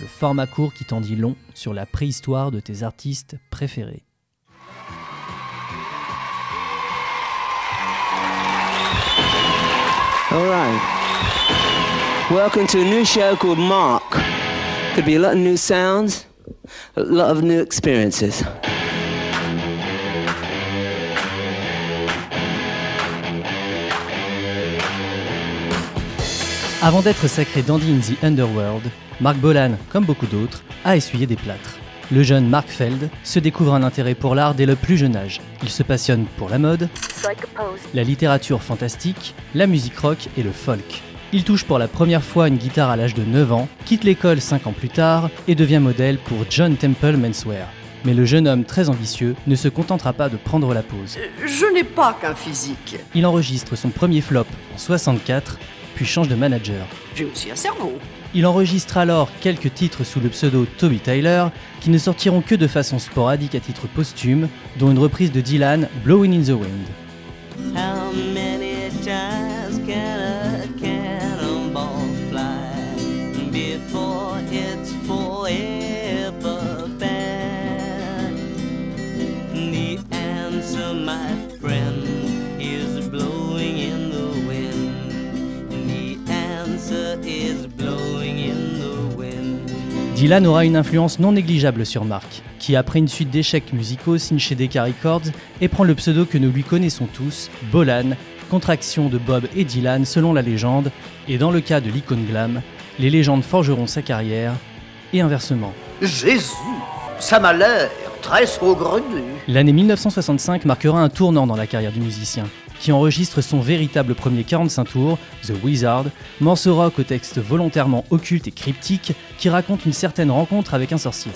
le format court qui t'en dit long sur la préhistoire de tes artistes préférés. All right. Welcome to a new show called Mark. Could be a lot of new sounds, a lot of new experiences. Avant d'être sacré dandy in the underworld, Mark Bolan, comme beaucoup d'autres, a essuyé des plâtres. Le jeune Mark Feld se découvre un intérêt pour l'art dès le plus jeune âge. Il se passionne pour la mode, la littérature fantastique, la musique rock et le folk. Il touche pour la première fois une guitare à l'âge de 9 ans, quitte l'école 5 ans plus tard et devient modèle pour John Temple Menswear. Mais le jeune homme très ambitieux ne se contentera pas de prendre la pause. Je n'ai pas qu'un physique. Il enregistre son premier flop en 64, puis change de manager. J'ai aussi un cerveau. Il enregistre alors quelques titres sous le pseudo Toby Tyler, qui ne sortiront que de façon sporadique à titre posthume, dont une reprise de Dylan, Blowing in the Wind. Dylan aura une influence non négligeable sur Mark, qui après une suite d'échecs musicaux signe chez Decca Records et prend le pseudo que nous lui connaissons tous, Bolan, contraction de Bob et Dylan selon la légende, et dans le cas de l'icône glam, les légendes forgeront sa carrière, et inversement. Jésus, ça m'a l'air très saugrenu. L'année 1965 marquera un tournant dans la carrière du musicien, qui enregistre son véritable premier 45 tours, The Wizard, morceau rock au texte volontairement occulte et cryptique qui raconte une certaine rencontre avec un sorcier.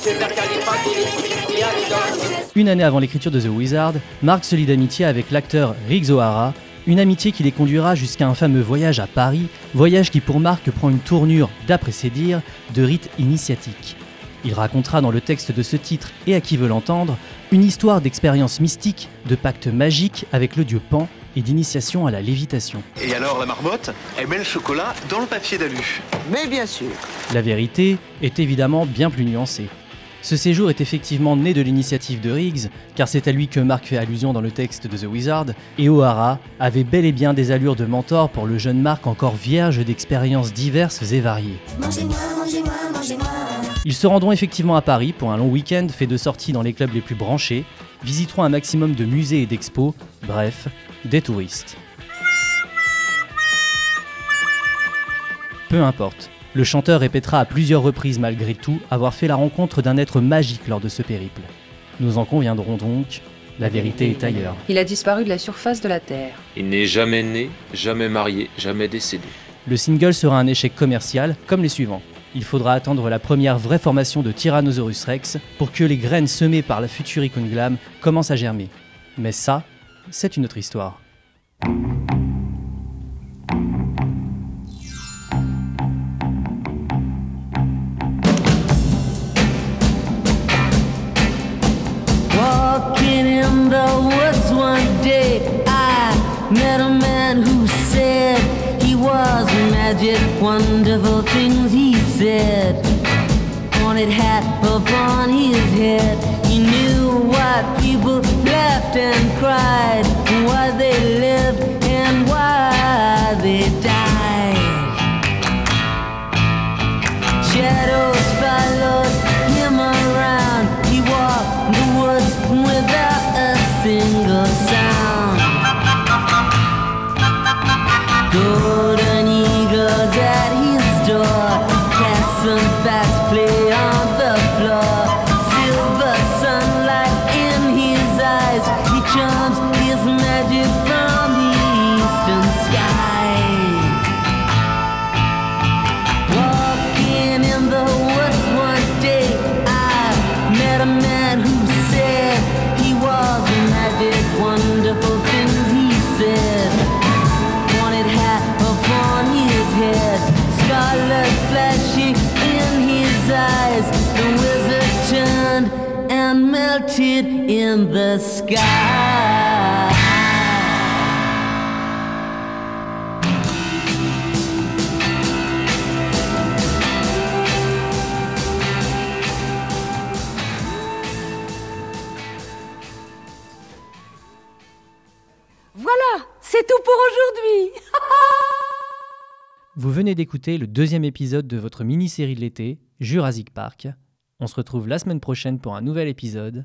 Une année avant l'écriture de The Wizard, Mark se lie d'amitié avec l'acteur Riggs O'Hara, une amitié qui les conduira jusqu'à un fameux voyage à Paris, voyage qui pour Mark prend une tournure, d'après ses dires, de rite initiatique. Il racontera dans le texte de ce titre et à qui veut l'entendre une histoire d'expérience mystique, de pacte magique avec le dieu Pan et d'initiation à la lévitation. Et alors la marmotte, elle met le chocolat dans le papier d'alu. Mais bien sûr. La vérité est évidemment bien plus nuancée. Ce séjour est effectivement né de l'initiative de Riggs, car c'est à lui que Mark fait allusion dans le texte de The Wizard, et O'Hara avait bel et bien des allures de mentor pour le jeune Mark encore vierge d'expériences diverses et variées. Ils se rendront effectivement à Paris pour un long week-end fait de sorties dans les clubs les plus branchés, visiteront un maximum de musées et d'expos, bref, des touristes. Peu importe, le chanteur répétera à plusieurs reprises malgré tout avoir fait la rencontre d'un être magique lors de ce périple. Nous en conviendrons donc, la vérité est ailleurs. Il a disparu de la surface de la Terre. Il n'est jamais né, jamais marié, jamais décédé. Le single sera un échec commercial, comme les suivants. Il faudra attendre la première vraie formation de Tyrannosaurus Rex pour que les graines semées par la future glam commencent à germer. Mais ça, c'est une autre histoire. Walking in the woods one day, I met a man who said he was magic. Wonderful things said. Pointed hat upon his head. He knew why people laughed and cried, why they lived in the sky. Voilà, c'est tout pour aujourd'hui. Vous venez d'écouter le deuxième épisode de votre mini-série de l'été, Jurassic Park. On se retrouve la semaine prochaine pour un nouvel épisode,